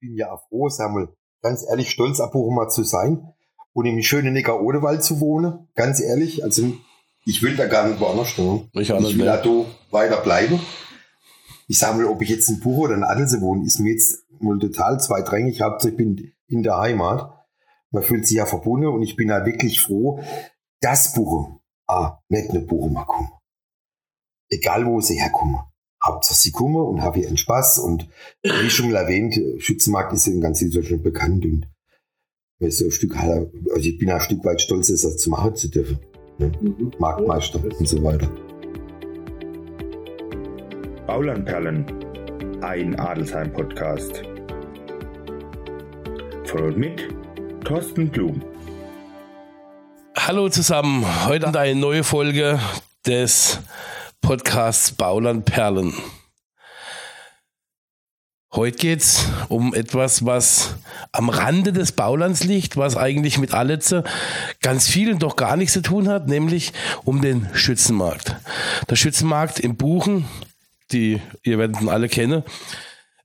bin ja froh, Samuel, ganz ehrlich stolz, ab mal zu sein und im schönen Neckar-Odewald zu wohnen. Ganz ehrlich, also ich will da gar nicht woanders stehen. Ich, ich will da weiter bleiben. Ich sage mal, ob ich jetzt in Buch oder in Adelse wohne, ist mir jetzt mal total zweitrangig. Ich bin in der Heimat. Man fühlt sich ja verbunden und ich bin da wirklich froh, dass Buche, ah, nicht eine Buche mal kommen. Egal wo sie herkommen. Hauptsache sie kommen und habe ihren Spaß und wie schon mal erwähnt, Schützenmarkt ist in ganz Deutschland bekannt und so ein Stück, also ich bin ein Stück weit stolz, das zu machen zu dürfen. Ne? Mhm. Marktmeister ja, und so weiter. Baulandperlen, ein Adelsheim-Podcast. Von und mit Thorsten Blum. Hallo zusammen, heute eine neue Folge des Podcasts Baulandperlen. Heute geht es um etwas, was am Rande des Baulands liegt, was eigentlich mit Aletze ganz viel und doch gar nichts zu tun hat, nämlich um den Schützenmarkt. Der Schützenmarkt in Buchen, die ihr werdet ihn alle kennen,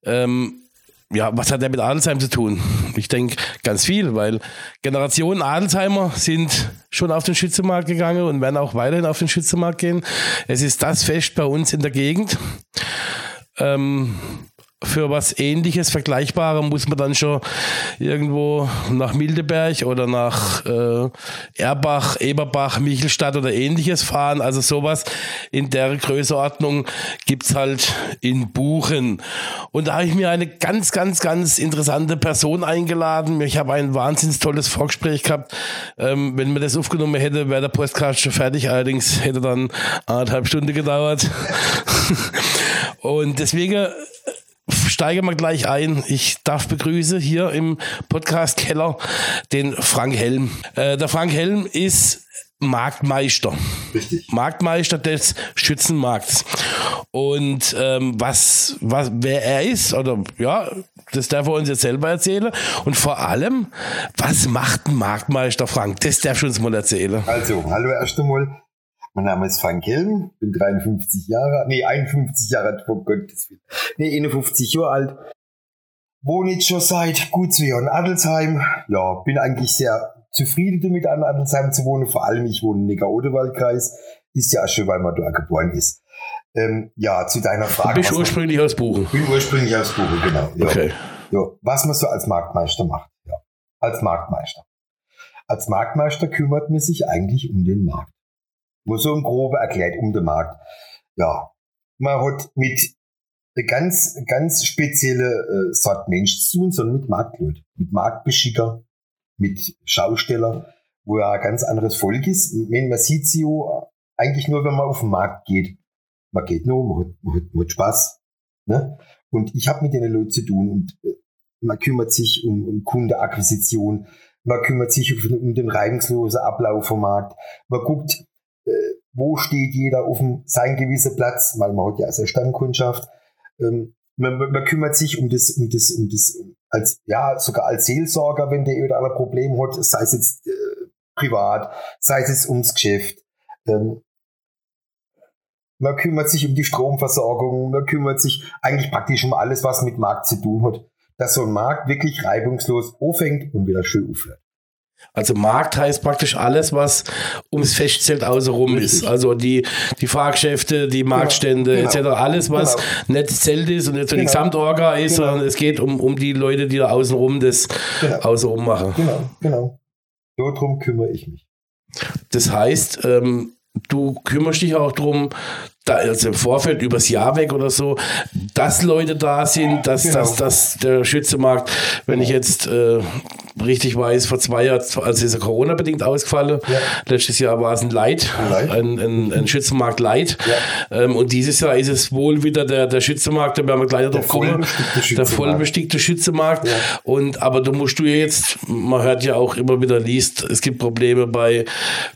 ähm, ja, was hat der mit Adelsheim zu tun? Ich denke ganz viel, weil Generationen Adelsheimer sind schon auf den Schützenmarkt gegangen und werden auch weiterhin auf den Schützenmarkt gehen. Es ist das Fest bei uns in der Gegend. Ähm, für was ähnliches, Vergleichbares muss man dann schon irgendwo nach Mildeberg oder nach äh, Erbach, Eberbach, Michelstadt oder ähnliches fahren. Also sowas in der Größeordnung gibt's halt in Buchen. Und da habe ich mir eine ganz, ganz, ganz interessante Person eingeladen. Ich habe ein wahnsinnig tolles Vorgespräch gehabt. Ähm, wenn man das aufgenommen hätte, wäre der Podcast schon fertig. Allerdings hätte dann anderthalb Stunden gedauert. Und deswegen steigen wir gleich ein. Ich darf begrüßen hier im Podcast Keller den Frank Helm. Äh, der Frank Helm ist Marktmeister. Richtig. Marktmeister des Schützenmarkts. Und ähm, was, was, wer er ist, oder ja, das darf er uns jetzt selber erzählen. Und vor allem, was macht ein Marktmeister, Frank? Das darf ich uns mal erzählen. Also, hallo erst einmal. Mein Name ist Frank Hilm, bin 53 Jahre, nee, 51 Jahre alt, vor Gottes Willen. Nee, 51 Jahre alt. Wohne jetzt schon seit gut zwei Jahren in Adelsheim. Ja, bin eigentlich sehr zufrieden damit, an Adelsheim zu wohnen. Vor allem, ich wohne im Neckar-Odewald-Kreis. Ist ja auch schön, weil man da geboren ist. Ähm, ja, zu deiner Frage. Du bist ursprünglich aus Buchen. Bin ursprünglich aus Buchen, genau. Ja. Okay. Ja, was man so als Marktmeister macht. Ja, als Marktmeister. Als Marktmeister kümmert man sich eigentlich um den Markt. Nur so im Grobe erklärt um den Markt. Ja, man hat mit ganz, ganz spezielle äh, Sort Mensch zu tun, sondern mit Marktleute, mit Marktbeschicker, mit Schausteller, wo ja ein ganz anderes Volk ist. Man, man sieht sie eigentlich nur, wenn man auf den Markt geht. Man geht nur, man hat, man hat, man hat Spaß. Ne? Und ich habe mit den Leuten zu tun und äh, man kümmert sich um, um Kundeakquisition, man kümmert sich um, um den reibungslosen Ablauf vom Markt, man guckt, wo steht jeder auf dem, sein gewisser Platz, weil man hat ja also Stammkundschaft. Ähm, man, man, kümmert sich um das, um das, um das, als, ja, sogar als Seelsorger, wenn der oder ein Problem hat, sei es jetzt äh, privat, sei es jetzt ums Geschäft. Ähm, man kümmert sich um die Stromversorgung, man kümmert sich eigentlich praktisch um alles, was mit Markt zu tun hat. Dass so ein Markt wirklich reibungslos aufhängt und wieder schön aufhört. Also Markt heißt praktisch alles, was ums Festzelt außenrum ist. Also die, die Fahrgeschäfte, die Marktstände genau. etc. Alles, was genau. nicht Zelt ist und nicht so genau. die Gesamtorga ist, genau. sondern es geht um, um die Leute, die da außenrum das genau. außenrum machen. Genau, genau. Darum kümmere ich mich. Das heißt, ähm, du kümmerst dich auch darum, da, also im Vorfeld übers Jahr weg oder so, dass Leute da sind, dass, genau. dass, dass der Schützemarkt, wenn ich jetzt äh, richtig weiß, vor zwei Jahren, also ist er Corona-bedingt ausgefallen. Ja. Letztes Jahr war es ein Light, ein, ein, ein Schützenmarkt Light. Ja. Ähm, und dieses Jahr ist es wohl wieder der, der Schützenmarkt, da werden wir gleich drauf kommen. Der vollbestickte Schützenmarkt. Ja. Und, aber du musst du jetzt, man hört ja auch immer wieder, liest, es gibt Probleme bei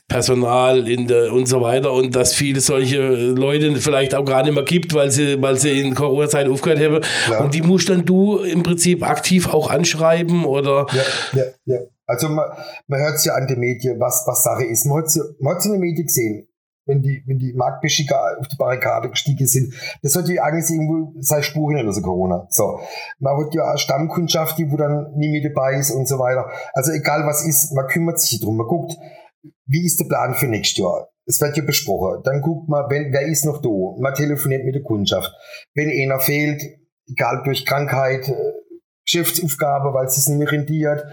Personal in der, und so weiter und dass viele solche Leute heute vielleicht auch gar nicht mehr gibt, weil sie, weil sie in Corona-Zeit aufgehört haben. Ja. Und die musst dann du im Prinzip aktiv auch anschreiben oder? Ja, ja, ja. Also man, man hört es ja an den Medien, was, was Sache ist. Man hat es ja in den Medien gesehen. wenn die, wenn die Marktbeschicker auf die Barrikade gestiegen sind. Das hat ja eigentlich irgendwo seine Spur hinter Corona. So. Man hat ja eine Stammkundschaft, die wo dann nie mit dabei ist und so weiter. Also egal was ist, man kümmert sich drum. Man guckt, wie ist der Plan für nächstes Jahr? Es wird ja besprochen. Dann guckt man, wenn, wer ist noch da? Man telefoniert mit der Kundschaft. Wenn einer fehlt, egal durch Krankheit, äh, Geschäftsaufgabe, weil es sich nicht mehr rentiert,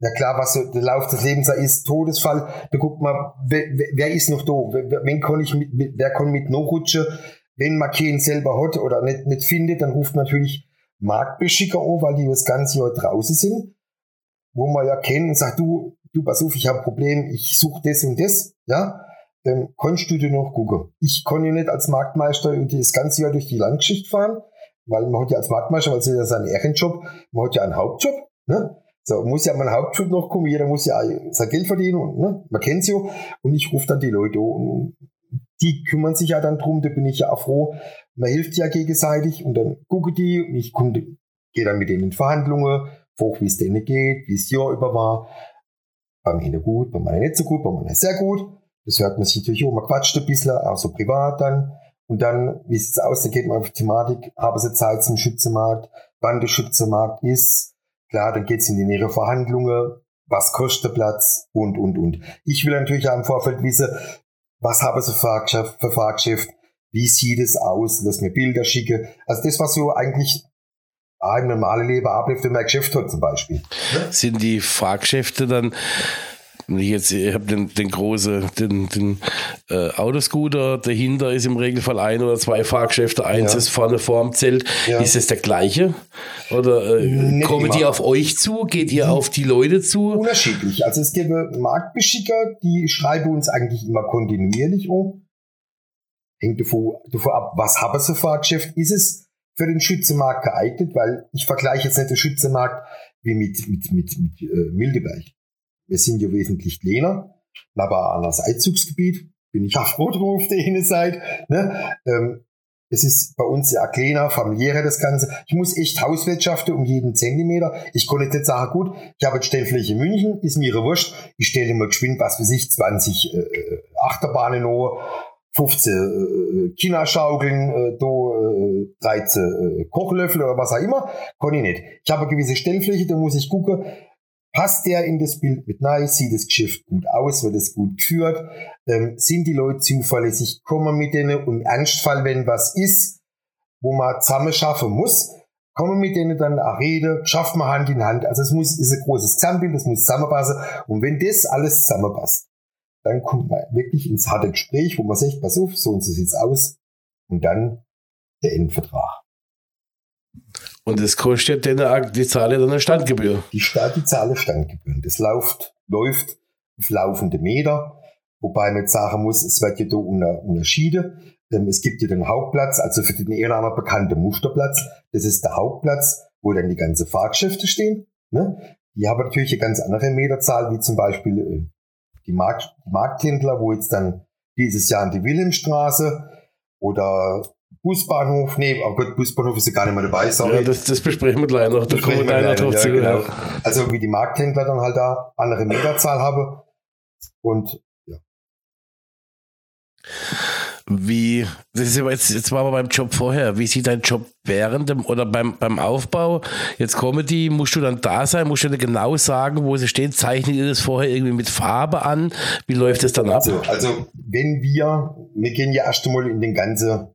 ja klar, was so der Lauf des Lebens ist, Todesfall, da guckt man, wer, wer ist noch da, wer, kann ich mit, wer kann mit nachrutschen, wenn man keinen selber hat oder nicht, nicht findet, dann ruft man natürlich Marktbeschicker an, weil die das ganze Jahr draußen sind, wo man ja kennt und sagt, du, du pass auf, ich habe ein Problem, ich suche das und das, ja, ähm, kannst du dir noch gucken. Ich kann ja nicht als Marktmeister das ganze Jahr durch die Landgeschichte fahren, weil man hat ja als Marktmeister, weil es ja sein Ehrenjob, man hat ja einen Hauptjob, ne? So, muss ja mein Hauptjob noch kommen, jeder muss ja sein Geld verdienen und ne, man kennt es ja. Und ich rufe dann die Leute und die kümmern sich ja dann drum, da bin ich ja auch froh. Man hilft ja gegenseitig und dann gucke die und ich gehe dann mit denen in Verhandlungen, hoch wie es denen geht, wie es Jahr über war. Beim einen gut, beim anderen nicht so gut, beim anderen sehr gut. Das hört man sich natürlich auch, man quatscht ein bisschen, auch so privat dann. Und dann, wie sieht es aus, dann geht man auf die Thematik, haben sie Zeit zum Schützemarkt, wann der Schützemarkt ist, Klar, dann geht's in die nähere Verhandlungen, was kostet der Platz und, und, und. Ich will natürlich auch im Vorfeld wissen, was habe ich für Fahrgeschäft, wie sieht es aus, lass mir Bilder schicken. Also das, was so eigentlich im normalen Leben abläuft, wenn man Geschäft hat zum Beispiel. Sind die Fahrgeschäfte dann Jetzt, ich habe den, den großen, den, den äh, Autoscooter, dahinter ist im Regelfall ein oder zwei Fahrgeschäfte, eins ja. ist vorne vorm Zelt. Ja. Ist es der gleiche? Oder äh, kommen die auf euch zu? Geht ihr auf die Leute zu? Unterschiedlich. Also es gibt Marktbeschicker, die schreiben uns eigentlich immer kontinuierlich um. Hängt davon, davon ab, was haben sie Fahrgeschäft? Ist es für den Schützenmarkt geeignet? Weil ich vergleiche jetzt nicht den Schützenmarkt wie mit, mit, mit, mit äh, Mildeberg. Wir sind ja wesentlich kleiner, das Einzugsgebiet bin ich auch froh drauf auf der einen Seite. Ne? Ähm, es ist bei uns ja kleiner, familiärer das Ganze. Ich muss echt Hauswirtschaften um jeden Zentimeter. Ich konnte nicht sagen, gut, ich habe jetzt Stellfläche in München, ist mir wurscht. Ich stelle mir geschwind, was für sich, 20 äh, Achterbahnen noch, 15 äh, Kinderschaukeln, äh, do, äh, 13 äh, Kochlöffel oder was auch immer. Kann ich nicht. Ich habe eine gewisse Stellfläche, da muss ich gucken, Passt der in das Bild mit rein? Sieht das Geschäft gut aus? Wird es gut geführt? Ähm, sind die Leute zuverlässig? Kommen mit denen und im Ernstfall, wenn was ist, wo man zusammen schaffen muss, kommen mit denen dann eine Rede, schaffen wir Hand in Hand. Also es muss, ist ein großes Zusammenbild, das muss zusammenpassen. Und wenn das alles zusammenpasst, dann kommt man wirklich ins harte Gespräch, wo man sagt, pass auf, so und so sieht's aus. Und dann der Endvertrag. Und das kostet dann die Zahl dann eine Standgebühr. Die die Zahl Standgebühren. Das läuft, läuft auf laufende Meter, wobei man sagen muss, es wird ja da unterschieden. Ähm, es gibt ja den Hauptplatz, also für den Ehrenamer bekannte Musterplatz. Das ist der Hauptplatz, wo dann die ganzen Fahrgeschäfte stehen. Ne? Die haben natürlich eine ganz andere Meterzahl, wie zum Beispiel äh, die, Markt, Markthändler, wo jetzt dann dieses Jahr in die Wilhelmstraße oder Busbahnhof, nee, oh Gott, Busbahnhof ist ja gar nicht mehr dabei, sorry. Ja, das, das besprechen wir gleich noch, da kommen wir gleich noch drauf ja, genau. Also wie die Markthändler dann halt da andere Meterzahl haben und ja. Wie, das ist aber jetzt, jetzt waren wir beim Job vorher. Wie sieht dein Job während dem oder beim, beim Aufbau? Jetzt kommen die, musst du dann da sein, musst du dir genau sagen, wo sie stehen? Zeichnet ihr das vorher irgendwie mit Farbe an? Wie läuft das dann ab? Also, also wenn wir, wir gehen ja erst einmal in den ganzen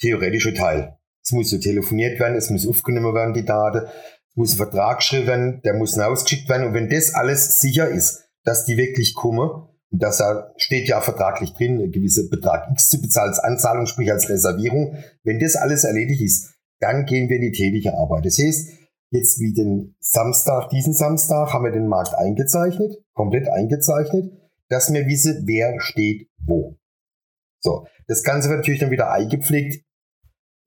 theoretischer Teil. Es muss so telefoniert werden, es muss aufgenommen werden, die Daten, es muss ein Vertrag geschrieben werden, der muss ausgeschickt werden. Und wenn das alles sicher ist, dass die wirklich kommen, und das steht ja vertraglich drin, ein gewisser Betrag X zu bezahlen als Anzahlung, sprich als Reservierung. Wenn das alles erledigt ist, dann gehen wir in die tätige Arbeit. Das heißt, jetzt wie den Samstag, diesen Samstag haben wir den Markt eingezeichnet, komplett eingezeichnet, dass wir wissen, wer steht wo. So, das Ganze wird natürlich dann wieder eingepflegt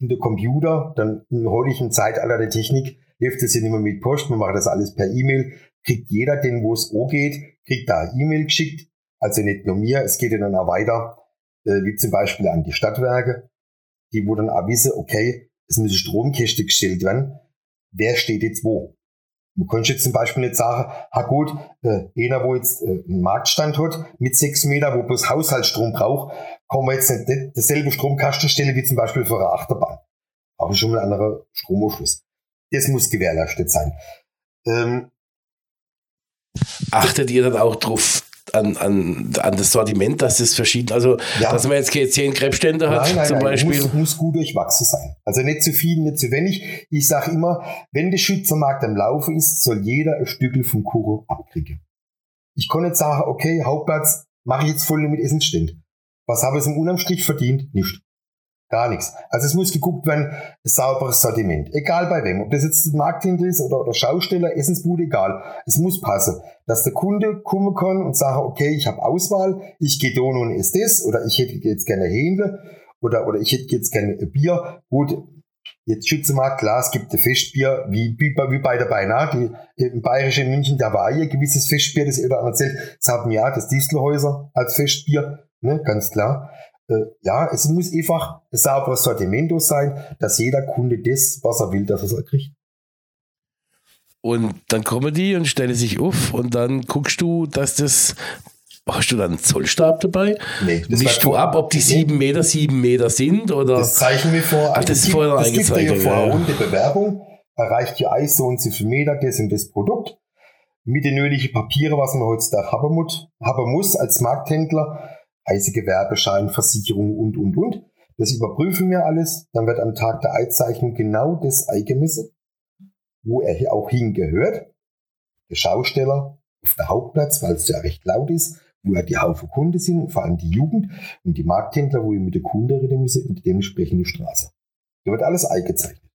in der Computer, dann im heutigen Zeitalter der Technik hilft es ja nicht mehr mit Post, man macht das alles per E-Mail, kriegt jeder, den wo es O geht, kriegt da E-Mail geschickt, also nicht nur mir, es geht ja dann auch weiter, äh, wie zum Beispiel an die Stadtwerke, die wo dann auch wissen, okay, es müssen Stromkäste gestellt werden, wer steht jetzt wo. Man könnte jetzt zum Beispiel nicht sagen, ha gut, äh, einer, wo jetzt äh, einen Marktstand hat mit sechs Meter, wo bloß Haushaltsstrom braucht, kann man jetzt nicht dasselbe Stromkasten stellen wie zum Beispiel für eine Achterbahn. Auch schon ein anderer Stromanschluss. Das muss gewährleistet sein. Ähm, Achtet ihr dann auch drauf, an, an, an das Sortiment, dass es verschieden, also ja. dass man jetzt zehn Krebsstände hat nein, nein, zum nein, Beispiel. Muss, muss gut durchwachsen sein. Also nicht zu viel, nicht zu wenig. Ich sage immer, wenn der Schützermarkt am Laufe ist, soll jeder ein Stückel vom Kuchen abkriegen. Ich kann nicht sagen, okay, Hauptplatz mache ich jetzt voll nur mit Essensständen. Was habe ich im Unterm verdient? Nicht. Gar nichts. Also es muss geguckt werden, sauberes Sortiment. Egal bei wem. Ob das jetzt Markthinter ist oder, oder Schausteller, Essensbude, egal. Es muss passen. Dass der Kunde kommen kann und sagen, okay, ich habe Auswahl, ich gehe da und ist das, oder ich hätte jetzt gerne Hähnle, oder, oder ich hätte jetzt gerne Bier. Gut, jetzt Schützemarkt, klar, es gibt ein Festbier, wie, wie, wie bei der Beinahe, die, im Bayerischen München, da war ja ein gewisses Festbier, das ihr da erzählt, das haben ja das Distelhäuser als Festbier, ne, ganz klar. Äh, ja, es muss einfach ein sauberes Sortiment sein, dass jeder Kunde das, was er will, dass er es kriegt. Und dann kommen die und stellen sich auf und dann guckst du, dass das. Hast du dann einen Zollstab dabei? Nee. Mischst du ab, ob die sieben Meter sieben Meter sind? Oder? Das zeichnen wir vor. Ach, das ist vorher das gibt ja vor Runde Bewerbung. Erreicht die Eis so und so viel Meter, das und das Produkt. Mit den nötigen Papieren, was man heutzutage haben muss als Markthändler heiße Gewerbeschein, Versicherung und, und, und. Das überprüfen wir alles. Dann wird am Tag der Einzeichnung genau das eingemessen, wo er auch hingehört. Der Schausteller auf der Hauptplatz, weil es ja recht laut ist, wo ja die Haufen Kunden sind, vor allem die Jugend und die Markthändler, wo ich mit der Kunde reden muss und die Straße. Da wird alles eingezeichnet,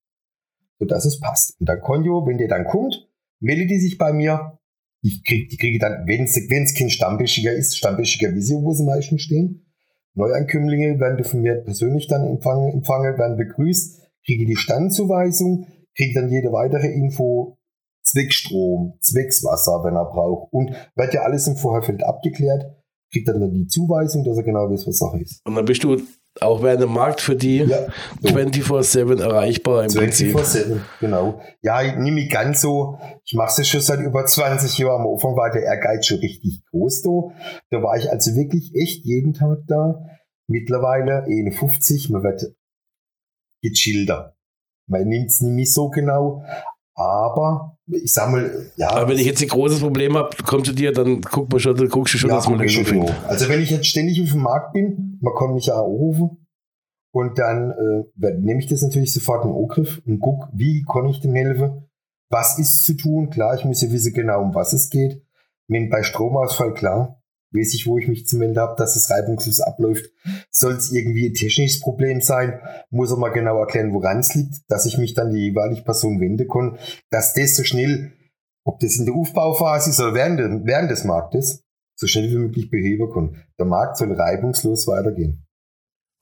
sodass es passt. Und dann Konjo, wenn der dann kommt, meldet die sich bei mir, ich krieg, die kriege dann, wenn es kein Stammbeschiger ist, Stammbeschiger Visio, wo sie meistens stehen. Neuankömmlinge werden von mir persönlich dann empfangen, empfangen werden begrüßt, kriege die Standzuweisung, kriege dann jede weitere Info, Zweckstrom, Zweckswasser, wenn er braucht. Und wird ja alles im Vorherfeld abgeklärt, kriegt dann, dann die Zuweisung, dass er genau weiß, was Sache ist. Und dann bist du auch während dem Markt für die ja, so. 24-7 erreichbar im 24 Prinzip. 24-7, genau. Ja, ich nehme mich ganz so, ich mache es schon seit über 20 Jahren. Am Anfang war der Ehrgeiz schon richtig groß da. Da war ich also wirklich echt jeden Tag da. Mittlerweile 51, man wird gechillter. Man nimmt es nicht so genau, aber ich sag mal, ja. Aber wenn ich jetzt ein großes Problem habe, kommst du dir, dann guck mal schon, guckst du schon, ja, dass man schon findet. Also wenn ich jetzt ständig auf dem Markt bin, man kann mich ja anrufen und dann äh, nehme ich das natürlich sofort in Angriff und guck, wie kann ich dem helfen? Was ist zu tun? Klar, ich muss ja wissen genau, um was es geht. Wenn bei Stromausfall, klar, weiß ich, wo ich mich zu melden habe, dass es reibungslos abläuft. Soll es irgendwie ein technisches Problem sein, muss er mal genau erklären, woran es liegt, dass ich mich dann die jeweilige Person wenden kann, dass das so schnell, ob das in der Aufbauphase ist oder während, während des Marktes, so schnell wie möglich beheben kann. Der Markt soll reibungslos weitergehen.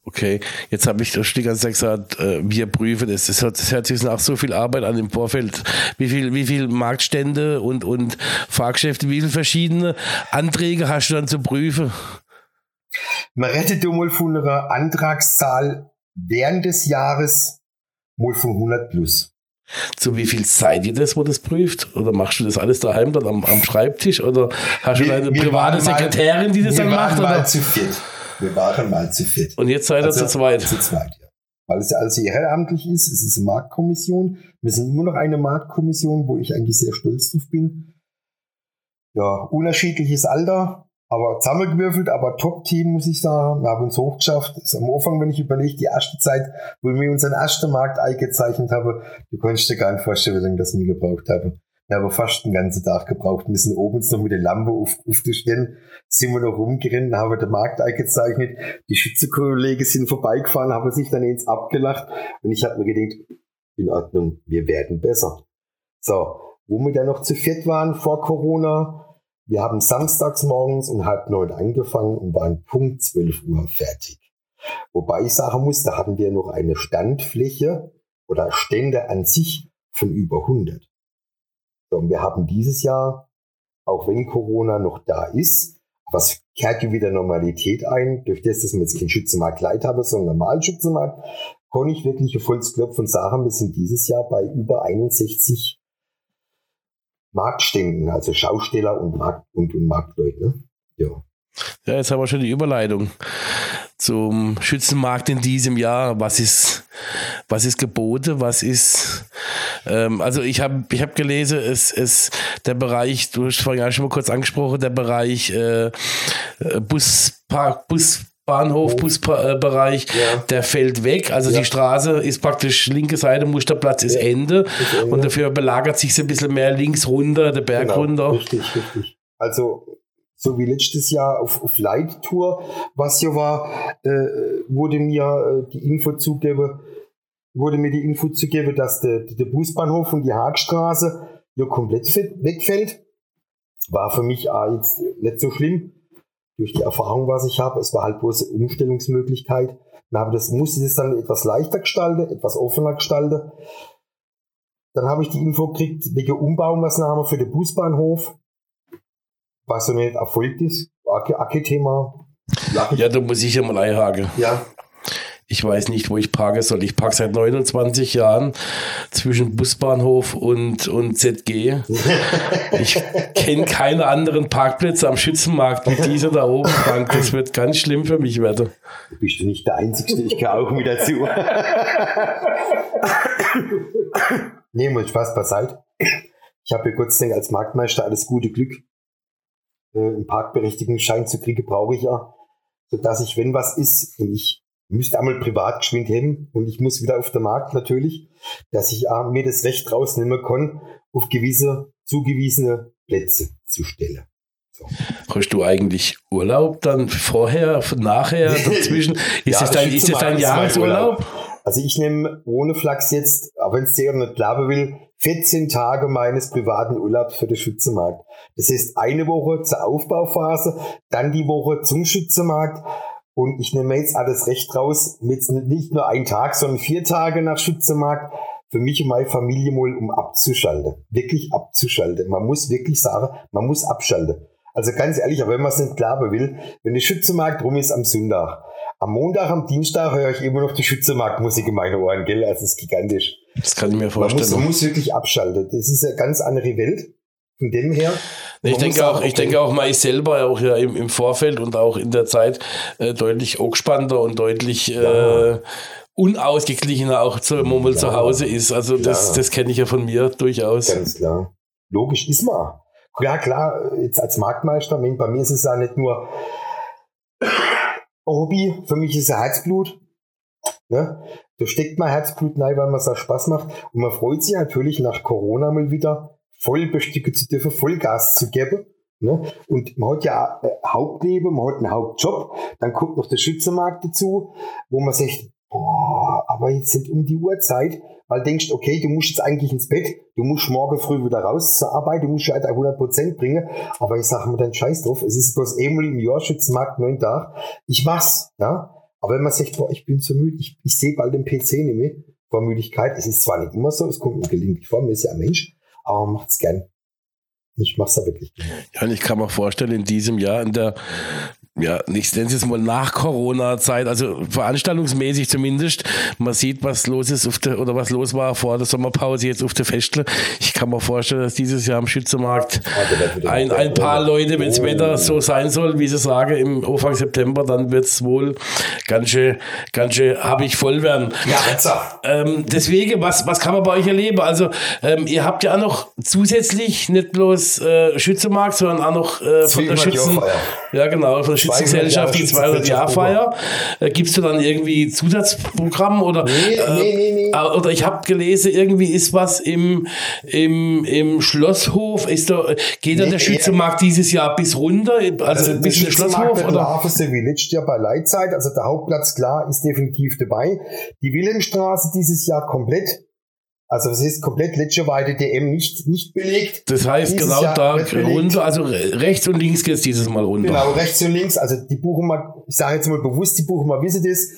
Okay, jetzt habe ich das die ganze Zeit gesagt, wir prüfen das. Das, hat, das hört sich nach so viel Arbeit an im Vorfeld. Wie viel, wie viel Marktstände und, und Fahrgeschäfte, wie viele verschiedene Anträge hast du dann zu prüfen? Man rettet mal von einer Antragszahl während des Jahres mal von 100 plus. Zu wie viel Zeit ihr das, wo das prüft? Oder machst du das alles daheim dann am, am Schreibtisch? Oder hast du eine private Sekretärin, die das dann macht? Oder? Zu viert. Wir waren mal zu viert. Und jetzt seid ihr also, zu zweit. Zu zweit, ja. Weil es ja alles ehrenamtlich ist. Es ist eine Marktkommission. Wir sind immer noch eine Marktkommission, wo ich eigentlich sehr stolz drauf bin. Ja, unterschiedliches Alter, aber zusammengewürfelt, aber Top-Team, muss ich sagen. Wir haben uns hochgeschafft. Das ist am Anfang, wenn ich überlege, die erste Zeit, wo wir unseren ersten Markt eingezeichnet haben, du konntest dir gar nicht vorstellen, wie lange das mir gebraucht habe. Wir haben fast den ganzen Tag gebraucht. Wir sind oben noch mit der Lampe auf, aufzustellen. Sind wir noch rumgerannt, haben den Markt eingezeichnet. Die Schützenkollegen sind vorbeigefahren, haben sich dann ins abgelacht. Und ich habe mir gedacht, in Ordnung, wir werden besser. So, wo wir dann noch zu viert waren vor Corona, wir haben samstags morgens um halb neun angefangen und waren Punkt zwölf Uhr fertig. Wobei ich sagen muss, da hatten wir noch eine Standfläche oder Stände an sich von über 100. Wir haben dieses Jahr, auch wenn Corona noch da ist, was kehrt ja wieder Normalität ein, durch das, dass wir jetzt keinen Schützenmarkt Light haben, sondern normalen Schützenmarkt, kann ich wirklich auf Holzklopf und sagen, wir sind dieses Jahr bei über 61 Marktständen, also Schausteller und, Markt und, und Marktleute. Ne? Ja. Ja, jetzt haben wir schon die Überleitung zum Schützenmarkt in diesem Jahr. Was ist, was ist geboten? Was ist, ähm, also ich habe ich hab gelesen, es, es, der Bereich, du hast vorhin ja schon mal kurz angesprochen, der Bereich äh, äh Buspark, Bus, Bahnhof, Busbereich, ja. der fällt weg. Also ja. die Straße ist praktisch linke Seite, Musterplatz ist, ja. Ende. ist Ende. Und dafür belagert sich ein bisschen mehr links runter, der Berg genau. runter. Richtig, richtig. Also so wie letztes Jahr auf, auf Light-Tour, was hier war, äh, wurde mir äh, die Info zugegeben, wurde mir die Info zugegeben, dass der, der Busbahnhof und die Haagstraße hier komplett wegfällt. War für mich auch jetzt nicht so schlimm durch die Erfahrung, was ich habe. Es war halt bloß eine Umstellungsmöglichkeit. Aber das musste das dann etwas leichter gestalten, etwas offener gestalten. Dann habe ich die Info gekriegt wegen Umbaumaßnahme für den Busbahnhof, was so nicht erfolgt ist. Acke-Thema. Ja, da muss ich ja mal einhaken. Ja ich weiß nicht, wo ich parken soll. Ich parke seit 29 Jahren zwischen Busbahnhof und, und ZG. Ich kenne keine anderen Parkplätze am Schützenmarkt wie dieser da oben, Frank. Das wird ganz schlimm für mich werden. Bist du nicht der Einzige? Ich gehöre auch mit dazu. nee, muss Spaß beiseite. Ich habe hier sei Dank als Marktmeister alles gute Glück. Äh, einen Parkberechtigungsschein zu kriegen, brauche ich ja. Sodass ich, wenn was ist und ich müsste einmal privat geschwind hin und ich muss wieder auf den Markt natürlich, dass ich mir das Recht rausnehmen kann, auf gewisse zugewiesene Plätze zu stellen. So. Hast du eigentlich Urlaub dann vorher, nachher, dazwischen? Ist ja, das dein, ist das dein Jahresurlaub? Also ich nehme ohne Flachs jetzt, auch wenn es dir nicht glauben will, 14 Tage meines privaten Urlaubs für den Schützenmarkt. Das heißt eine Woche zur Aufbauphase, dann die Woche zum Schützenmarkt und ich nehme jetzt alles recht raus, mit nicht nur ein Tag, sondern vier Tage nach Schützemarkt für mich und meine Familie mal, um abzuschalten. Wirklich abzuschalten. Man muss wirklich sagen, man muss abschalten. Also ganz ehrlich, aber wenn man es nicht glauben will, wenn der Schützemarkt rum ist am Sonntag, am Montag, am Dienstag höre ich immer noch die Schützemarktmusik in meine Ohren, gell? Also es ist gigantisch. Das kann ich mir vorstellen. Man muss, man muss wirklich abschalten. Das ist eine ganz andere Welt. Von dem her. Ich denke auch, ich denke auch mal, ich selber auch ja im, im Vorfeld und auch in der Zeit äh, deutlich angespannter und deutlich äh, unausgeglichener auch zu, man zu Hause ist. Also das, das kenne ich ja von mir durchaus. Ganz klar. Logisch ist man. Ja klar, jetzt als Marktmeister, bei mir ist es ja nicht nur Hobby, für mich ist es Herzblut. Ne? Da steckt man Herzblut rein, weil man es auch Spaß macht. Und man freut sich natürlich nach Corona mal wieder voll bestücken zu dürfen, Vollgas zu geben. Ne? Und man hat ja ein Hauptleben, man hat einen Hauptjob, dann kommt noch der Schützenmarkt dazu, wo man sagt, boah, aber jetzt nicht um die Uhrzeit, weil du denkst, okay, du musst jetzt eigentlich ins Bett, du musst morgen früh wieder raus zur Arbeit, du musst halt 100% bringen, aber ich sage mir dann scheiß drauf, es ist bloß einmal im Jahr Schützenmarkt, neun Tage, ich mach's, ja, aber wenn man sagt, boah, ich bin zu müde, ich, ich sehe bald den PC nicht mehr, vor Müdigkeit, es ist zwar nicht immer so, es kommt mir gelegentlich vor, man ist ja ein Mensch, aber macht's gern. Ich mach's da wirklich gerne. Ja, und ich kann mir vorstellen, in diesem Jahr, in der ja, ich nenne es jetzt mal nach Corona-Zeit, also veranstaltungsmäßig zumindest. Man sieht, was los ist auf der, oder was los war vor der Sommerpause jetzt auf der Festle. Ich kann mir vorstellen, dass dieses Jahr am Schützenmarkt ein, ein paar Leute, wenn das Wetter so sein soll, wie sie sagen, im Anfang September, dann wird es wohl ganz schön, ganz schön habe ich voll werden. Ja, ähm, deswegen, was, was kann man bei euch erleben? Also, ähm, ihr habt ja auch noch zusätzlich nicht bloß äh, Schützenmarkt, sondern auch noch äh, von der Schützen, ja genau, von der Schützengesellschaft, die 200 Jahr Feier. Äh, Gibst du dann irgendwie Zusatzprogramm oder? Nee, äh, nee, nee, nee. Äh, oder ich habe gelesen, irgendwie ist was im, im, im Schlosshof. Ist da, geht nee, der Schützenmarkt nee. dieses Jahr bis runter? Also, also bis in den Schlosshof? Oder? Larvest wie letztes Jahr bei Leitzeit. Also der Hauptplatz, klar, ist definitiv dabei. Die Wilhelmstraße dieses Jahr komplett. Also es ist komplett Weide DM nicht, nicht belegt. Das heißt genau Jahr da runter, also rechts und links geht es dieses Mal runter. Genau, rechts und links, also die Buchemer, ich sage jetzt mal bewusst, die Buchemer wissen das,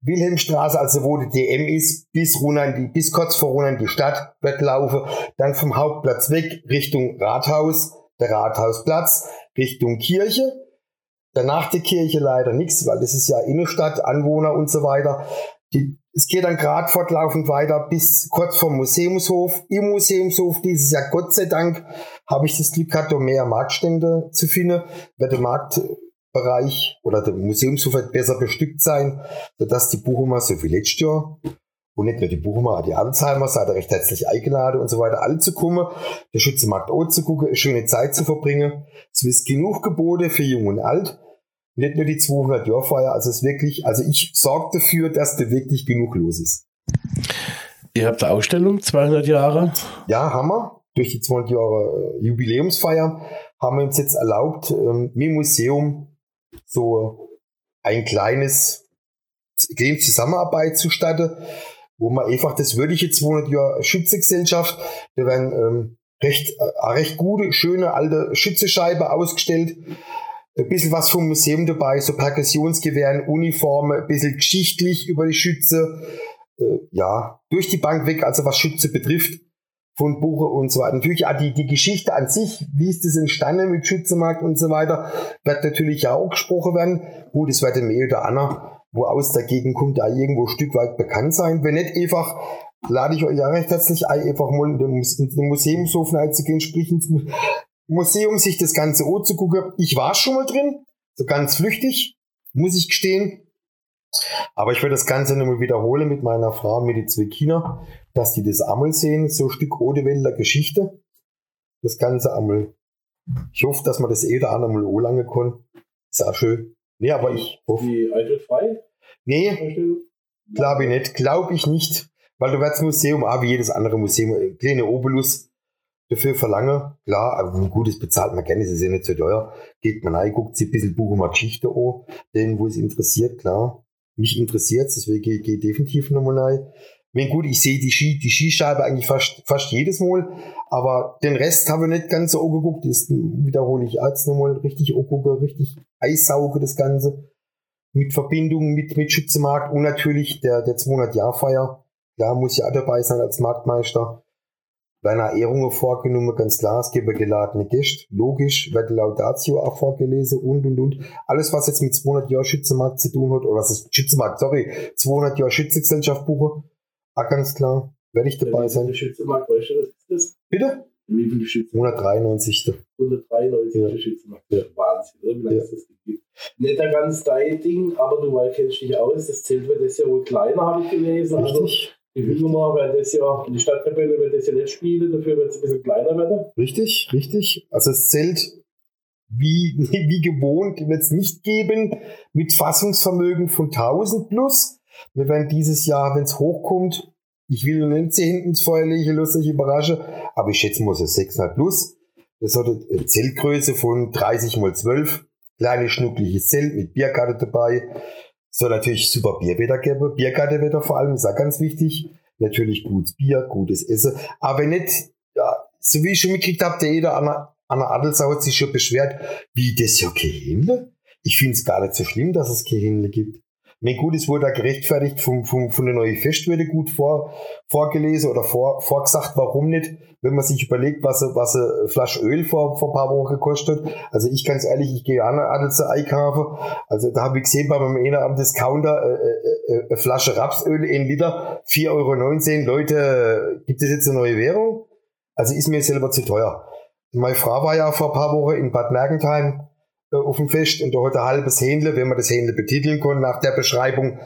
Wilhelmstraße, also wo die DM ist, bis die, bis kurz vor runter in die Stadt wird laufen, dann vom Hauptplatz weg Richtung Rathaus, der Rathausplatz, Richtung Kirche. Danach die Kirche leider nichts, weil das ist ja Innenstadt, Anwohner und so weiter. Die, es geht dann gerade fortlaufend weiter bis kurz vom Museumshof. Im Museumshof dieses Jahr, Gott sei Dank, habe ich das Glück gehabt, um mehr Marktstände zu finden, weil der Marktbereich oder der Museumshof wird besser bestückt sein, sodass die Buchumer so wie letztes Jahr und nicht nur die Buchumer, die Alzheimer, seid ihr recht herzlich eingeladen und so weiter, alle zu kommen, der Schützenmarkt auch zu gucken, schöne Zeit zu verbringen. Es ist genug Gebote für Jung und Alt nicht nur die 200 Jahr Feier, also es ist wirklich, also ich sorge dafür, dass da wirklich genug los ist. Ihr habt eine Ausstellung, 200 Jahre? Ja, haben wir. Durch die 200 Jahre äh, Jubiläumsfeier haben wir uns jetzt erlaubt, ähm, mit Museum so ein kleines, kleine Zusammenarbeit zu starten, wo man einfach das würdige 200 Jahre Schützegesellschaft, da werden ähm, recht, äh, recht gute, schöne alte Schützescheibe ausgestellt ein bisschen was vom Museum dabei, so Perkussionsgewehren, Uniformen, ein bisschen geschichtlich über die Schütze. Äh, ja, durch die Bank weg, also was Schütze betrifft, von Buche und so weiter. Natürlich auch die, die Geschichte an sich, wie ist das entstanden mit Schützemarkt und so weiter, wird natürlich ja auch gesprochen werden. Gut, es wird mehr oder Anna, wo aus der Gegend kommt, da irgendwo ein Stück weit bekannt sein. Wenn nicht einfach, lade ich euch ja recht herzlich ein, einfach mal in den, in den Museumshof einzugehen, sprich ins Museum sich das Ganze anzugucken. Ich war schon mal drin, so ganz flüchtig, muss ich gestehen. Aber ich werde das Ganze nochmal wiederholen mit meiner Frau, mit den zwei Kinder, dass die das einmal sehen, so ein Stück Odewälder Geschichte. Das Ganze einmal. Ich hoffe, dass man das eh da einmal o lange kann. Ist auch schön. Nee, aber ich hoffe. Die Eintritt frei? Nee, glaube ich nicht. Glaube ich nicht. Weil du wirst Museum, auch wie jedes andere Museum, kleine Obolus, dafür verlange. Klar, aber ein gutes bezahlt man gerne, es ist ja nicht so teuer. Geht man rein, guckt sich ein bisschen Buch mal Geschichte an, den, wo es interessiert, klar. Mich interessiert es, deswegen gehe ich definitiv nochmal rein. Wenn gut, ich sehe die, Ski, die Skischeibe eigentlich fast, fast jedes Mal, aber den Rest habe ich nicht ganz so angeguckt. Das wiederhole ich jetzt nochmal richtig angucken, richtig eissauge das Ganze. Mit Verbindung mit, mit Schützemarkt und natürlich der, der 200-Jahr-Feier. Klar, muss ja auch dabei sein als Marktmeister werden Ehrungen vorgenommen, ganz klar, es gibt geladene Gäste, logisch, wird Laudatio auch vorgelesen und und und. Alles, was jetzt mit 200 Jahren Schützenmarkt zu tun hat, oder was ist Schützenmarkt, sorry, 200 Jahre Schützengesellschaft buche, auch ganz klar, werde ich dabei sein. Schützenmarkt, weißt du, was ist das? Bitte? Wie viele Schützenmarkt? 193. 193. Ja. Schützenmarkt. Ja. Wahnsinn, oder? Wie lange ja. ist das gibt? Nicht ein ganz dein Ding, aber du kennst dich aus. Das Zelt wird das ja wohl kleiner, habe ich gelesen. Richtig. Also, die Hügelmar werden das ja, die Stadtkapelle wird das ja nicht spielen, dafür wird es ein bisschen kleiner werden. Richtig, richtig. Also das Zelt wie, wie gewohnt wird es nicht geben, mit Fassungsvermögen von 1000 plus. Wir werden dieses Jahr, wenn es hochkommt, ich will nicht sie hinten ins Feuer legen, lustig überraschen, aber ich schätze mal so 600 plus. Das hat eine Zeltgröße von 30 mal 12, kleines schnuckliches Zelt mit Bierkarte dabei soll natürlich super Bier wieder vor allem, ist auch ganz wichtig. Natürlich gutes Bier, gutes Essen. Aber nicht, ja, so wie ich schon mitgekriegt habe, der jeder an der, an der Adelsau hat sich schon beschwert, wie das ja kein Händler. Ich finde es gar nicht so schlimm, dass es kein Händler gibt. Mein gut, es wurde da gerechtfertigt vom, vom, von der neuen Festwürde gut vor, vorgelesen oder vor, vorgesagt, warum nicht, wenn man sich überlegt, was, was eine Flasche Öl vor, vor ein paar Wochen gekostet. Also ich ganz ehrlich, ich gehe an Adelse einkaufen. Also da habe ich gesehen bei meinem einer am Discounter äh, äh, äh, eine Flasche Rapsöl in Liter, 4,19 Euro. Leute, gibt es jetzt eine neue Währung? Also ist mir selber zu teuer. Meine Frau war ja vor ein paar Wochen in Bad Mergentheim auf dem Fest und da hat ein halbes Händle, wenn man das Händle betiteln kann, nach der Beschreibung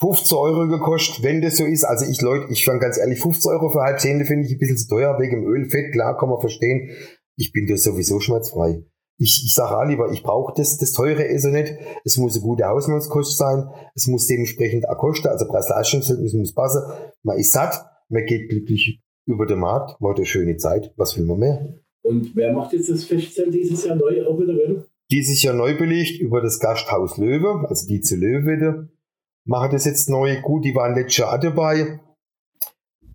15 Euro gekostet, wenn das so ist. Also ich Leute, ich fand ganz ehrlich, 15 Euro für halbes Händle finde ich ein bisschen zu teuer wegen Öl, Fett, klar, kann man verstehen. Ich bin da sowieso schmerzfrei. Ich, ich sage auch lieber, ich brauche das, das teure Essen nicht. Es muss eine gute Hausmannskost sein. Es muss dementsprechend auch kosten, also Preis-Leistungsverhältnis muss passen. Man ist satt, man geht glücklich über den Markt, man hat eine schöne Zeit. Was will man mehr? Und wer macht jetzt das Festzelt dieses Jahr neu auch wieder? Dieses Jahr neu belegt über das Gasthaus Löwe, also die zu Löwe. Machen das jetzt neu. Gut, die waren letztes Jahr dabei.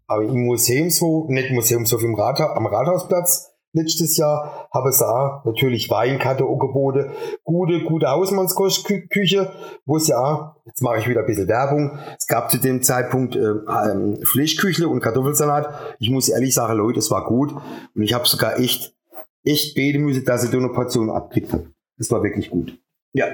Aber im Museumshof, nicht Museumshof im Rathaus, am Rathausplatz letztes Jahr, habe es auch natürlich Weinkarte angeboten. Gute, gute Hausmannskostküche, wo es ja, jetzt mache ich wieder ein bisschen Werbung. Es gab zu dem Zeitpunkt äh, ähm, Fleischküchle und Kartoffelsalat. Ich muss ehrlich sagen, Leute, es war gut. Und ich habe sogar echt, echt beten müssen, dass ich da eine Portion abgekriegt habe. Das war wirklich gut. Ja.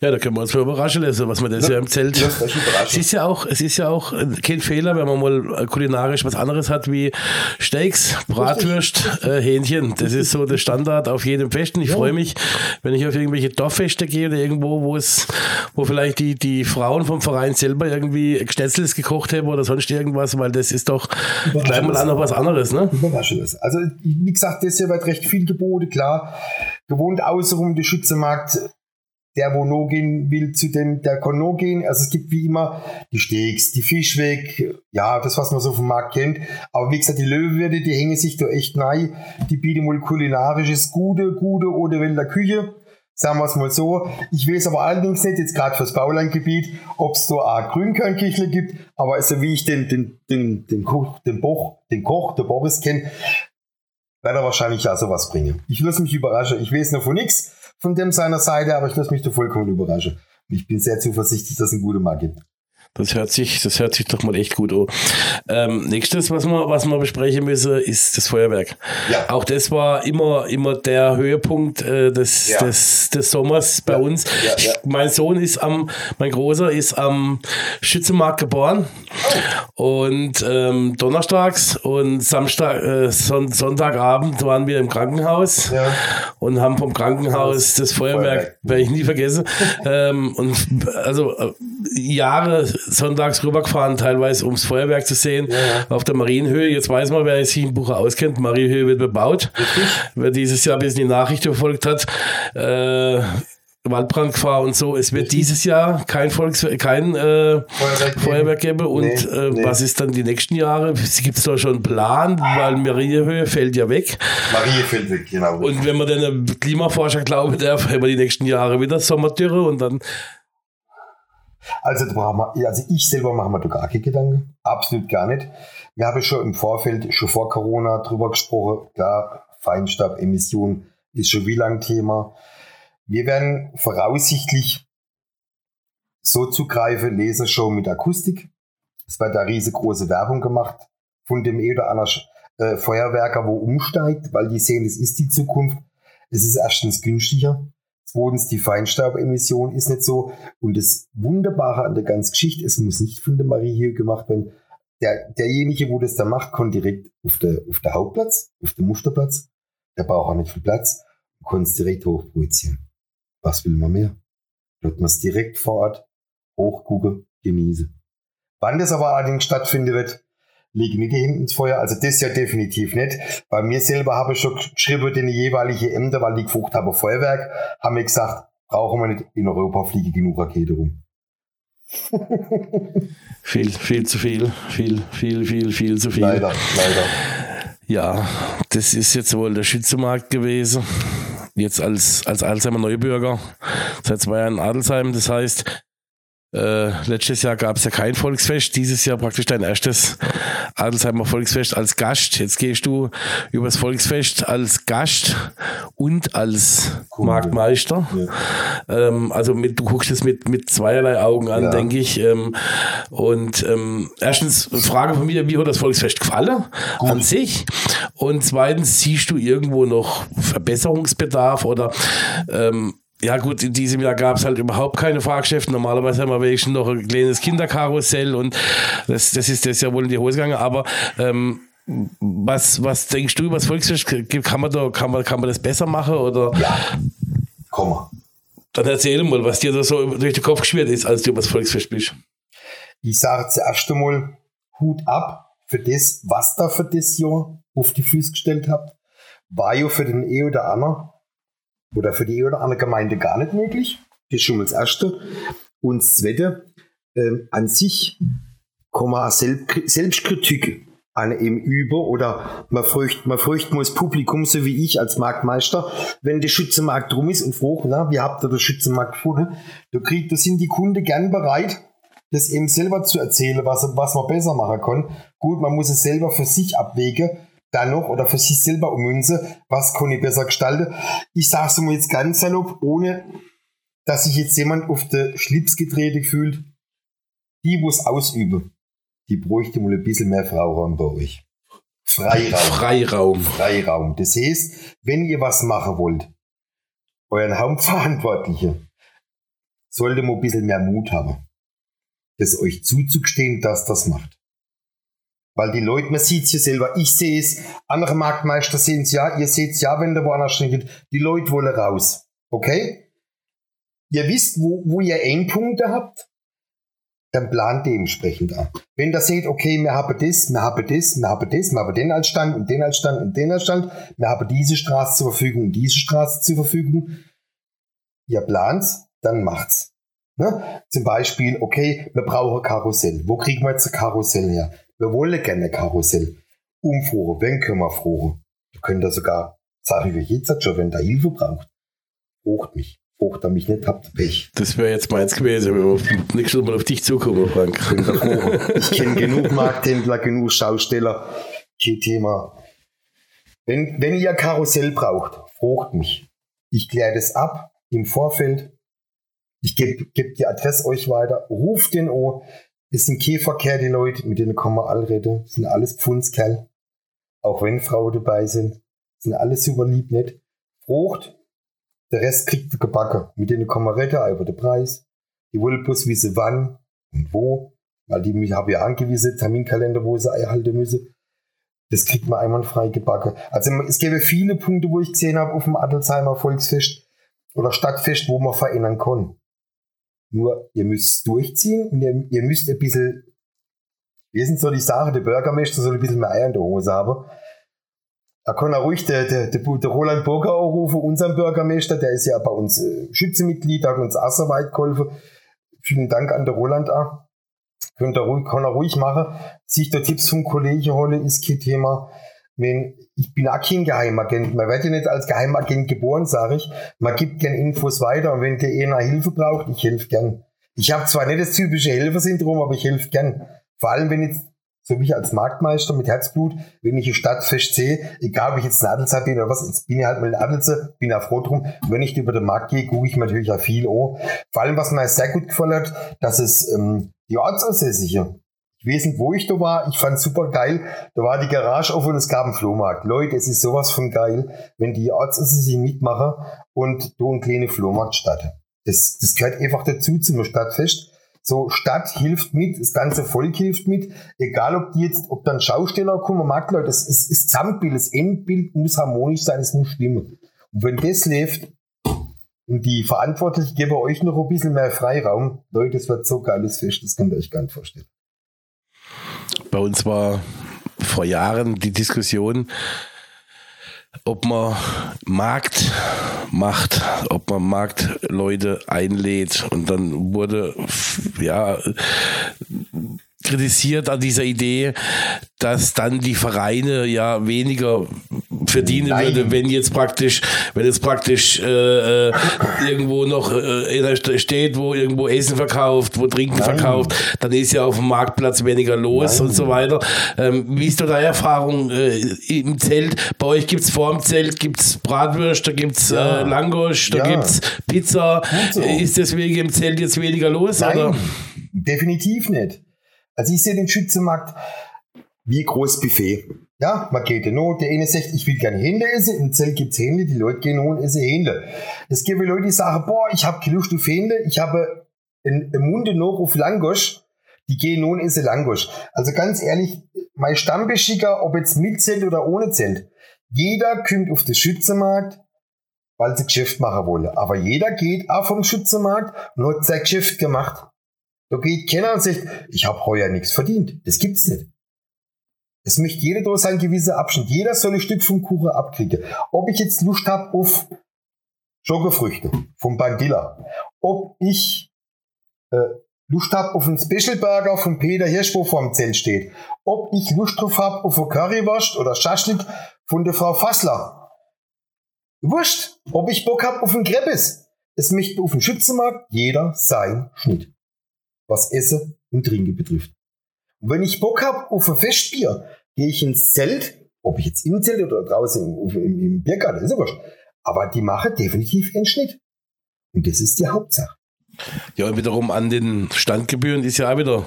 Ja, da können wir uns mal überraschen lassen, was man das ja, ja im Zelt. Es ist ja auch, es ist ja auch kein Fehler, wenn man mal kulinarisch was anderes hat wie Steaks, Bratwürst, äh, Hähnchen. Das ist so der Standard auf jedem Fest. Und ich ja. freue mich, wenn ich auf irgendwelche Dorffeste gehe oder irgendwo, wo es, wo vielleicht die, die Frauen vom Verein selber irgendwie Schnetzels gekocht haben oder sonst irgendwas, weil das ist doch gleich mal noch was anderes, ne? Überraschendes. Also, wie gesagt, das hier wird recht viel geboten, klar. Gewohnt außenrum der Schützenmarkt der, wo no gehen will, zu dem, der kann no gehen. Also es gibt wie immer die Steaks, die Fischweg, ja, das, was man so vom Markt kennt. Aber wie gesagt, die Löwewürde, die hängen sich da echt nahe. Die bieten wohl kulinarisches Gute, Gute oder Wälder Küche. Sagen wir es mal so. Ich weiß aber allerdings nicht, jetzt gerade fürs Baulandgebiet, ob es da auch Grünkörnkichle gibt. Aber so wie ich den, den, den, den Koch, den Boch, den Koch, der Boris kenne, wird er wahrscheinlich auch sowas bringen. Ich lasse mich überraschen. Ich weiß noch von nichts von dem seiner Seite, aber ich lasse mich da vollkommen überraschen. Ich bin sehr zuversichtlich, dass es einen guten Markt gibt. Das hört sich, das hört sich doch mal echt gut an. Ähm, nächstes, was wir, was wir besprechen müssen, ist das Feuerwerk. Ja. Auch das war immer, immer der Höhepunkt äh, des, ja. des, des Sommers bei ja. uns. Ich, mein Sohn ist am, mein Großer ist am Schützenmarkt geboren. Oh. Und ähm, donnerstags und Samstag, äh, Son Sonntagabend waren wir im Krankenhaus und haben vom Krankenhaus das Feuerwerk, Feuerwerk. werde ich nie vergessen. ähm, und also äh, Jahre sonntags rübergefahren, teilweise ums Feuerwerk zu sehen, ja, ja. auf der Marienhöhe. Jetzt weiß man, wer sich in Bucher auskennt. Marienhöhe wird bebaut. Richtig. Wer dieses Jahr ein bisschen die Nachricht verfolgt hat, äh, Waldbrandgefahr und so. Es wird dieses Jahr kein, Volks kein äh, Feuerwerk, Feuerwerk geben. Und nee, äh, nee. was ist dann die nächsten Jahre? Gibt es da schon einen Plan? Weil Marienhöhe fällt ja weg. Marie fällt weg, genau. Und wenn man den Klimaforscher glauben darf, haben wir die nächsten Jahre wieder Sommerdürre und dann also, also ich selber mache mir da gar keine Gedanken. Absolut gar nicht. Wir haben schon im Vorfeld, schon vor Corona drüber gesprochen. Klar, Feinstaubemission ist schon wie lang Thema. Wir werden voraussichtlich so zugreifen, Lasershow mit Akustik. Es wird da riesengroße Werbung gemacht von dem oder anderen äh, Feuerwerker, wo umsteigt, weil die sehen, es ist die Zukunft. Es ist erstens günstiger. Zweitens, die Feinstaubemission ist nicht so. Und das Wunderbare an der ganzen Geschichte, es muss nicht von der Marie hier gemacht werden. Der, derjenige, wo das da macht, kann direkt auf der, auf der Hauptplatz, auf dem Musterplatz. Der braucht auch nicht viel Platz. Du kannst direkt hochprojizieren. Was will man mehr? Dort man es direkt vor Ort hochgucken, genießen. Wann das aber allerdings stattfinden wird, lege nicht die Hände ins Feuer. Also das ja definitiv nicht. Bei mir selber habe ich schon geschrieben, den jeweilige Ämter, weil die gefucht haben, Feuerwerk, haben mir gesagt, brauchen wir nicht in Europa fliege genug Rakete rum. viel, viel zu viel, viel, viel, viel, viel zu viel. Leider, leider. Ja, das ist jetzt wohl der Schützenmarkt gewesen. Jetzt als, als Alzheimer Neubürger seit zwei Jahren in Adelsheim. Das heißt, äh, letztes Jahr gab es ja kein Volksfest, dieses Jahr praktisch dein erstes Adelsheimer Volksfest als Gast. Jetzt gehst du übers Volksfest als Gast und als cool. Marktmeister. Ja. Ähm, also mit, du guckst es mit, mit zweierlei Augen an, ja. denke ich. Ähm, und ähm, erstens, Frage von mir, wie hat das Volksfest gefallen Gut. an sich? Und zweitens, siehst du irgendwo noch Verbesserungsbedarf oder ähm, ja gut, in diesem Jahr gab es halt überhaupt keine Fahrgeschäfte. Normalerweise haben wir wenigstens noch ein kleines Kinderkarussell und das, das ist das ja wohl in die Hose gegangen. Aber ähm, was, was denkst du über das Volksfest? Kann man, da, kann, man, kann man das besser machen? Oder? Ja, komm mal. Dann erzähl mal, was dir da so durch den Kopf geschwirrt ist, als du über das Volksfest bist. Ich sage zuerst einmal Hut ab für das, was da für das Jahr auf die Füße gestellt habt. War ja für den eh oder anderen oder für die oder andere Gemeinde gar nicht möglich. Das ist schon mal das Erste. Und das Zweite, äh, an sich kann man Selbstkritik an ihm über oder man fürcht, man fürcht muss Publikum, so wie ich als Marktmeister, wenn der Schützenmarkt rum ist und fragt, na, wie habt ihr den Schützenmarkt gefunden? Da kriegt, da sind die Kunden gern bereit, das eben selber zu erzählen, was, was man besser machen kann. Gut, man muss es selber für sich abwägen, dann noch oder für sich selber ummünze, was kann ich besser gestalten. Ich sage es mal jetzt ganz salopp, ohne dass sich jetzt jemand auf den Schlips getreten fühlt. Die, wo es ausüben, die bräuchte mal ein bisschen mehr Freiraum bei euch. Freiraum. Freiraum. Freiraum. Das heißt, wenn ihr was machen wollt, euren Hauptverantwortlichen sollte man ein bisschen mehr Mut haben, das euch zuzugestehen, dass das macht. Weil die Leute, man sieht es hier selber, ich sehe es, andere Marktmeister sehen es ja, ihr seht es ja, wenn der woanders steht, die Leute wollen raus. Okay? Ihr wisst, wo, wo ihr Endpunkte habt, dann plant dementsprechend an. Wenn ihr seht, okay, wir haben das, wir haben das, wir haben das, wir haben den als Stand und den als Stand und den als Stand, wir haben diese Straße zur Verfügung und diese Straße zur Verfügung, ihr plant, dann macht's. Ne? Zum Beispiel, okay, wir brauchen Karussell. Wo kriegen wir jetzt ein Karussell her? Wir wollen gerne Karussell. Umfahren, wenn können wir fahren? Du könnt da sogar, ich euch jetzt schon, wenn da Hilfe braucht, braucht mich. Braucht er mich nicht, habt Pech. Das wäre jetzt meins gewesen, wenn wir nächstes Mal auf dich zukommen, Frank. Ich kenne genug Markthändler, genug Schausteller. Kein Thema. Wenn, wenn ihr Karussell braucht, fragt mich. Ich kläre das ab im Vorfeld. Ich gebe geb die Adresse euch weiter. Ruft den an. Es sind Käferkerl, die Leute, mit denen kann man alle reden. Sind alles Pfundskerl. Auch wenn Frauen dabei sind. Sind alles super lieb, nicht? Frucht. Der Rest kriegt der gebacken. Mit denen kann man reden über den Preis. Die wollen bloß wissen, wann und wo. Weil die haben ja angewiesen Terminkalender, wo sie einhalten müssen. Das kriegt man einwandfrei gebacken. Also es gäbe viele Punkte, wo ich gesehen habe auf dem Adelsheimer Volksfest oder Stadtfest, wo man verändern kann. Nur ihr müsst durchziehen und ihr, ihr müsst ein bisschen, wir sind so die Sache, der Bürgermeister soll ein bisschen mehr Eier in der Hose haben. Da kann er ruhig der, der, der, der Roland Burger anrufen, unseren Bürgermeister, der ist ja bei uns äh, Schützemitglied, hat uns auch so weit geholfen. Vielen Dank an der Roland auch. Könnt er ruhig, kann er ruhig machen. Sich da Tipps vom Kollegen holen, ist kein Thema. Wenn, ich bin auch kein Geheimagent. Man wird ja nicht als Geheimagent geboren, sage ich. Man gibt gern Infos weiter und wenn der einer Hilfe braucht, ich helfe gern. Ich habe zwar nicht das typische Helfersyndrom, aber ich helfe gern. Vor allem, wenn jetzt, so wie ich als Marktmeister mit Herzblut, wenn ich eine Stadtfest sehe, egal ob ich jetzt ein Adelzer bin oder was, jetzt bin ich halt mal ein Adelzer, bin auch froh drum. wenn ich über den Markt gehe, gucke ich mir natürlich auch viel an. Vor allem, was mir sehr gut gefallen hat, dass es ähm, die Ortsansässige ich weiß nicht, wo ich da war. Ich fand super geil. Da war die Garage offen und es gab einen Flohmarkt. Leute, es ist sowas von geil, wenn die Ortsassistenten mitmachen und da ein kleiner Flohmarkt statt. Das, das gehört einfach dazu zum Stadtfest. So, Stadt hilft mit, das ganze Volk hilft mit, egal ob die jetzt, ob dann Schausteller kommen, Makler, das ist das Gesamtbild, das Endbild muss harmonisch sein, es muss stimmen. Und wenn das läuft, und die Verantwortlichen geben euch noch ein bisschen mehr Freiraum, Leute, das wird so geiles Fest, das könnt ihr euch gar nicht vorstellen. Bei uns war vor Jahren die Diskussion, ob man Markt macht, ob man Marktleute einlädt. Und dann wurde ja kritisiert an dieser Idee, dass dann die Vereine ja weniger verdienen Nein. würde, wenn jetzt praktisch, wenn jetzt praktisch äh, äh irgendwo noch äh, steht, wo irgendwo Essen verkauft, wo Trinken Nein. verkauft, dann ist ja auf dem Marktplatz weniger los Nein. und so weiter. Ähm, wie ist da deine Erfahrung äh, im Zelt? Bei euch gibt es vor dem Zelt gibt's Bratwürste, da gibt es ja. äh, Langosch, da ja. gibt es Pizza. So. Ist deswegen im Zelt jetzt weniger los? Nein, oder? definitiv nicht. Also ich sehe den Schützenmarkt wie groß Buffet. Ja, man geht in Der eine sagt, ich will gerne Hände essen, im Zelt gibt es Hände, die Leute gehen und essen Hände. Es gibt Leute, die sagen, boah, ich habe keine Lust auf Hände, ich habe im Munde noch auf Langosch, die gehen nun essen Langosch. Also ganz ehrlich, mein Stammbeschicker, ob jetzt mit Zelt oder ohne Zelt, jeder kommt auf den Schützenmarkt, weil sie Geschäft machen wollen. Aber jeder geht auch vom Schützenmarkt und hat sein Geschäft gemacht. Da geht keiner und sagt, ich habe heuer nichts verdient. Das gibt's nicht. Es möchte jeder da sein gewisser Abschnitt. Jeder soll ein Stück vom Kuchen abkriegen. Ob ich jetzt Lust habe auf Schokofrüchte vom Bandilla, ob ich äh, Lust habe auf einen Special Burger von Peter Hirsch, wo vor dem Zelt steht, ob ich Lust drauf habe auf eine Currywurst oder Schaschlik von der Frau Fassler. Wurscht, ob ich Bock habe auf einen Kreppes. Es möchte auf dem Schützenmarkt jeder sein Schnitt, was Essen und Trinken betrifft. Und wenn ich Bock habe auf ein Festbier, gehe ich ins Zelt, ob ich jetzt im Zelt oder draußen im, im, im Biergarten, ist ja wurscht. Aber die machen definitiv einen Schnitt. Und das ist die Hauptsache. Ja, und wiederum an den Standgebühren ist ja auch wieder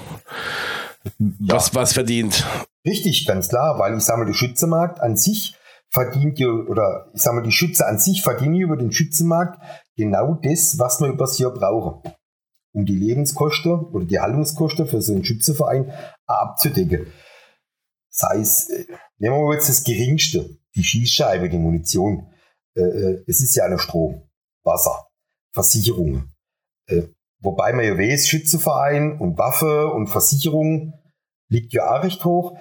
was, ja. was verdient. Richtig, ganz klar, weil ich sage mal, der Schützemarkt an sich verdient ja, oder ich sage mal, die Schütze an sich verdienen über den Schützenmarkt genau das, was wir übers Jahr brauchen. Um die Lebenskosten oder die Haltungskosten für so einen Schützeverein abzudecken. Sei es, äh, nehmen wir mal jetzt das Geringste, die Schießscheibe, die Munition. Äh, äh, es ist ja eine Strom, Wasser, Versicherungen. Wobei man ja weiß, Schützeverein und Waffe und Versicherung liegt ja auch recht hoch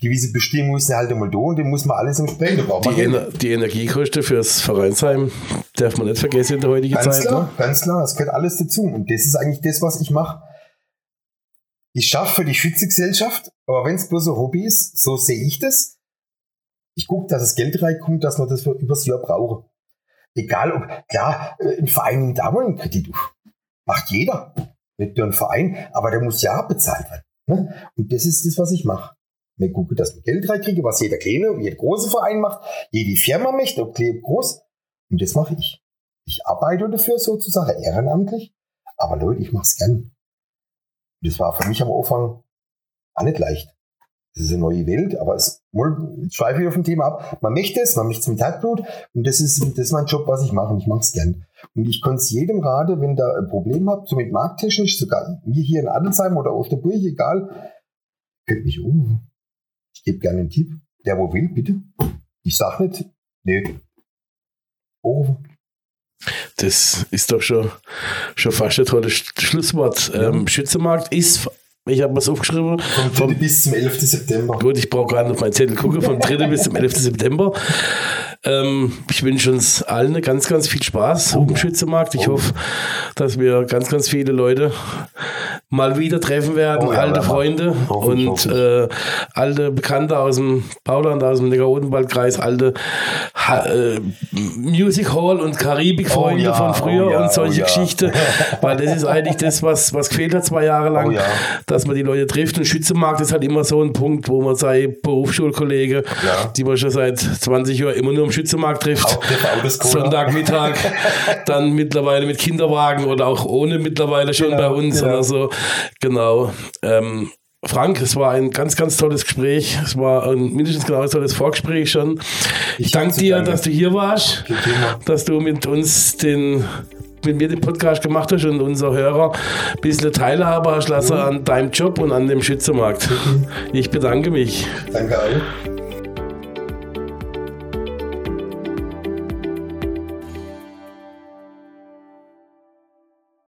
gewisse Bestimmung ist halt einmal da und dem muss man alles entsprechen. Die, Ener die Energiekosten fürs Vereinsheim darf man nicht vergessen in der heutigen ganz Zeit. Klar, ne? Ganz klar, es gehört alles dazu. Und das ist eigentlich das, was ich mache. Ich schaffe für die Schützegesellschaft, aber wenn es bloß ein Hobby ist, so sehe ich das. Ich gucke, dass das Geld reinkommt, dass man das für übers Jahr brauche. Egal ob, klar, äh, ein Verein nimmt auch mal einen Kredit auf. Macht jeder. Nicht nur ein Verein, aber der muss ja bezahlt werden. Ne? Und das ist das, was ich mache. Wir gucken, dass wir Geld reinkriegen, was jeder kleine jeder große Verein macht, jede Firma möchte, ob klein, groß. Und das mache ich. Ich arbeite dafür sozusagen ehrenamtlich, aber Leute, ich mache es gern. Das war für mich am Anfang auch nicht leicht. Das ist eine neue Welt, aber es schweife ich auf ein Thema ab. Man möchte es, man möchte es mit Herzblut und das ist, das ist mein Job, was ich mache und ich mache es gern. Und ich kann es jedem raten, wenn da ein Problem habt, so mit markttechnisch, sogar mir hier in Adelsheim oder Osterburg, egal, könnt mich um. Ich gebe gerne einen Tipp. Der, wo will, bitte. Ich sag nicht, nee. Oh. Das ist doch schon, schon fast ein tolles Schlusswort. Ja. Ähm, Schützenmarkt ist ich habe was aufgeschrieben. Vom 3. Vom, bis zum 11. September. Gut, ich brauche gerade noch meinen Zettel gucken. Vom 3. bis zum 11. September. Ähm, ich wünsche uns allen ganz, ganz viel Spaß oh. auf dem Schützenmarkt. Ich oh. hoffe, dass wir ganz, ganz viele Leute mal wieder treffen werden, oh, ja, alte Freunde und ich, äh, alte Bekannte aus dem Bauland, aus dem Neckar-Odenwald-Kreis, alte ha äh, Music Hall und Karibik-Freunde oh, ja, von früher oh, ja, und solche oh, Geschichten, weil das ist eigentlich das, was, was gefehlt hat zwei Jahre lang, oh, dass man die Leute trifft. Und Schützenmarkt ist halt immer so ein Punkt, wo man seine Berufsschulkollege, die man schon seit 20 Jahren immer nur im Schützenmarkt trifft, Sonntagmittag, dann mittlerweile mit Kinderwagen oder auch ohne mittlerweile schon genau, bei uns genau. oder so. Genau. Ähm, Frank, es war ein ganz, ganz tolles Gespräch. Es war ein mindestens genau ein tolles Vorgespräch schon. Ich, ich danke dir, dass du hier warst, dass du mit uns den mit mir den Podcast gemacht hast und unser Hörer ein bisschen Teilhabe hast lassen mhm. an deinem Job und an dem Schützenmarkt. Mhm. Ich bedanke mich. Danke auch.